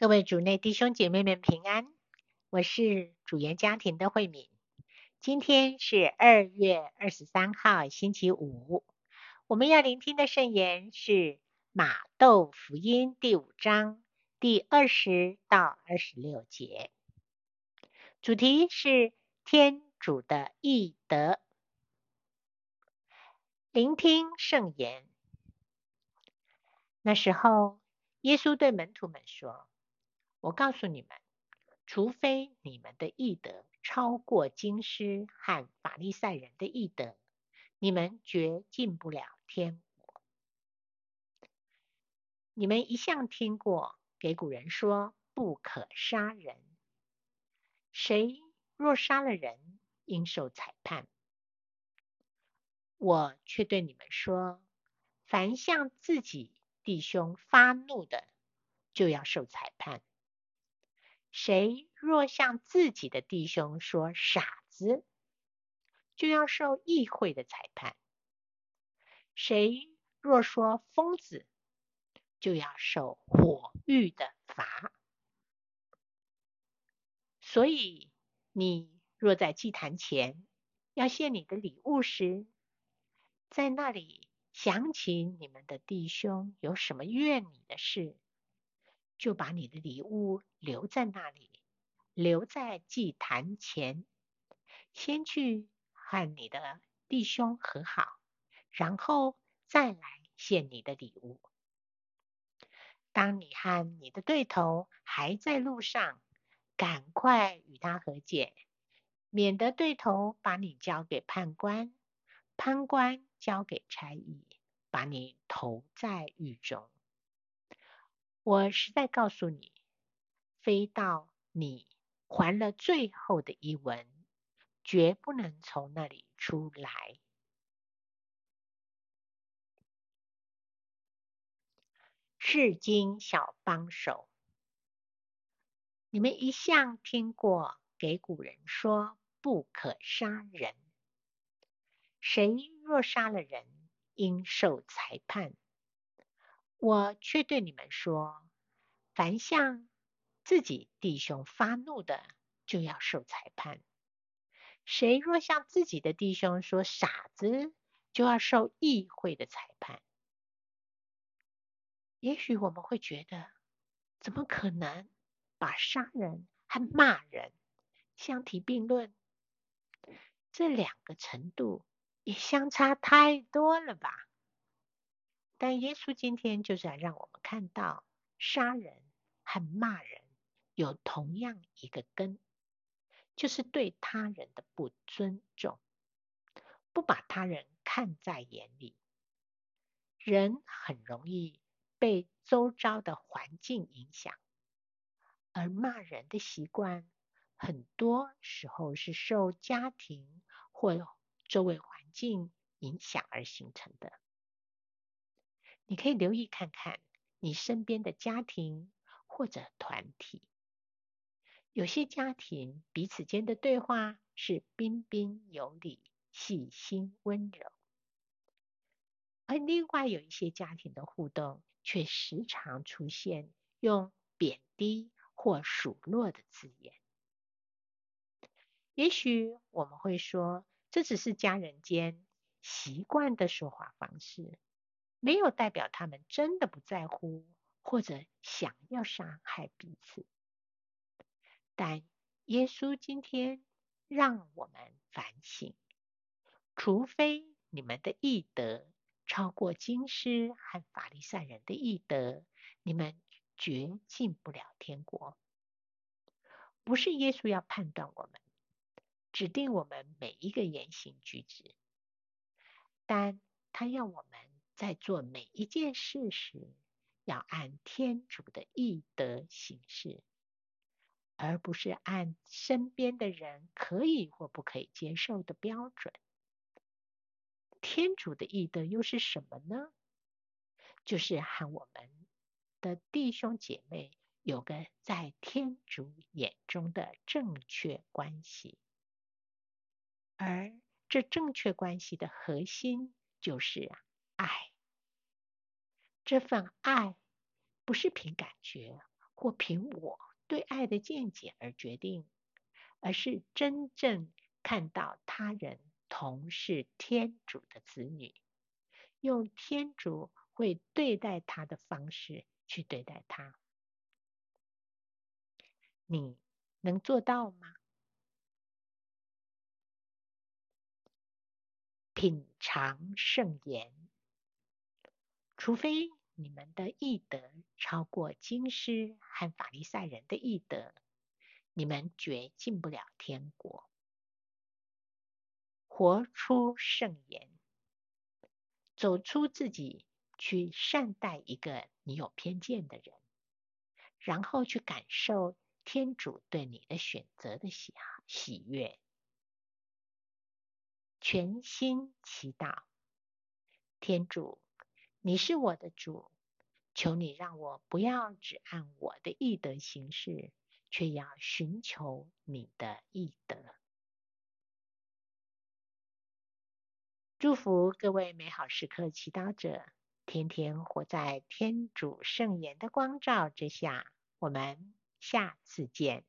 各位主内弟兄姐妹们平安，我是主言家庭的慧敏。今天是二月二十三号，星期五。我们要聆听的圣言是马窦福音第五章第二十到二十六节，主题是天主的义德。聆听圣言。那时候，耶稣对门徒们说。我告诉你们，除非你们的义德超过经师和法利赛人的义德，你们绝进不了天国。你们一向听过给古人说不可杀人，谁若杀了人，应受裁判。我却对你们说，凡向自己弟兄发怒的，就要受裁判。谁若向自己的弟兄说傻子，就要受议会的裁判；谁若说疯子，就要受火狱的罚。所以，你若在祭坛前要献你的礼物时，在那里想起你们的弟兄有什么怨你的事，就把你的礼物留在那里，留在祭坛前，先去和你的弟兄和好，然后再来献你的礼物。当你和你的对头还在路上，赶快与他和解，免得对头把你交给判官，判官交给差役，把你投在狱中。我实在告诉你，非到你还了最后的一文，绝不能从那里出来。释经小帮手，你们一向听过给古人说不可杀人，谁若杀了人，应受裁判。我却对你们说，凡向自己弟兄发怒的，就要受裁判；谁若向自己的弟兄说傻子，就要受议会的裁判。也许我们会觉得，怎么可能把杀人和骂人相提并论？这两个程度也相差太多了吧？但耶稣今天就是要让我们看到，杀人和骂人有同样一个根，就是对他人的不尊重，不把他人看在眼里。人很容易被周遭的环境影响，而骂人的习惯，很多时候是受家庭或周围环境影响而形成的。你可以留意看看你身边的家庭或者团体，有些家庭彼此间的对话是彬彬有礼、细心温柔，而另外有一些家庭的互动却时常出现用贬低或数落的字眼。也许我们会说，这只是家人间习惯的说话方式。没有代表他们真的不在乎，或者想要伤害彼此。但耶稣今天让我们反省：除非你们的义德超过经师和法利赛人的义德，你们绝进不了天国。不是耶稣要判断我们，指定我们每一个言行举止，但他要我们。在做每一件事时，要按天主的义德行事，而不是按身边的人可以或不可以接受的标准。天主的义德又是什么呢？就是和我们的弟兄姐妹有个在天主眼中的正确关系，而这正确关系的核心就是爱。这份爱不是凭感觉或凭我对爱的见解而决定，而是真正看到他人同是天主的子女，用天主会对待他的方式去对待他。你能做到吗？品尝圣言，除非你们的义德超过经师和法利赛人的义德，你们绝进不了天国。活出圣言，走出自己，去善待一个你有偏见的人，然后去感受。天主对你的选择的喜喜悦，全心祈祷。天主，你是我的主，求你让我不要只按我的意德行事，却要寻求你的意德。祝福各位美好时刻祈祷者，天天活在天主圣言的光照之下。我们。下次见。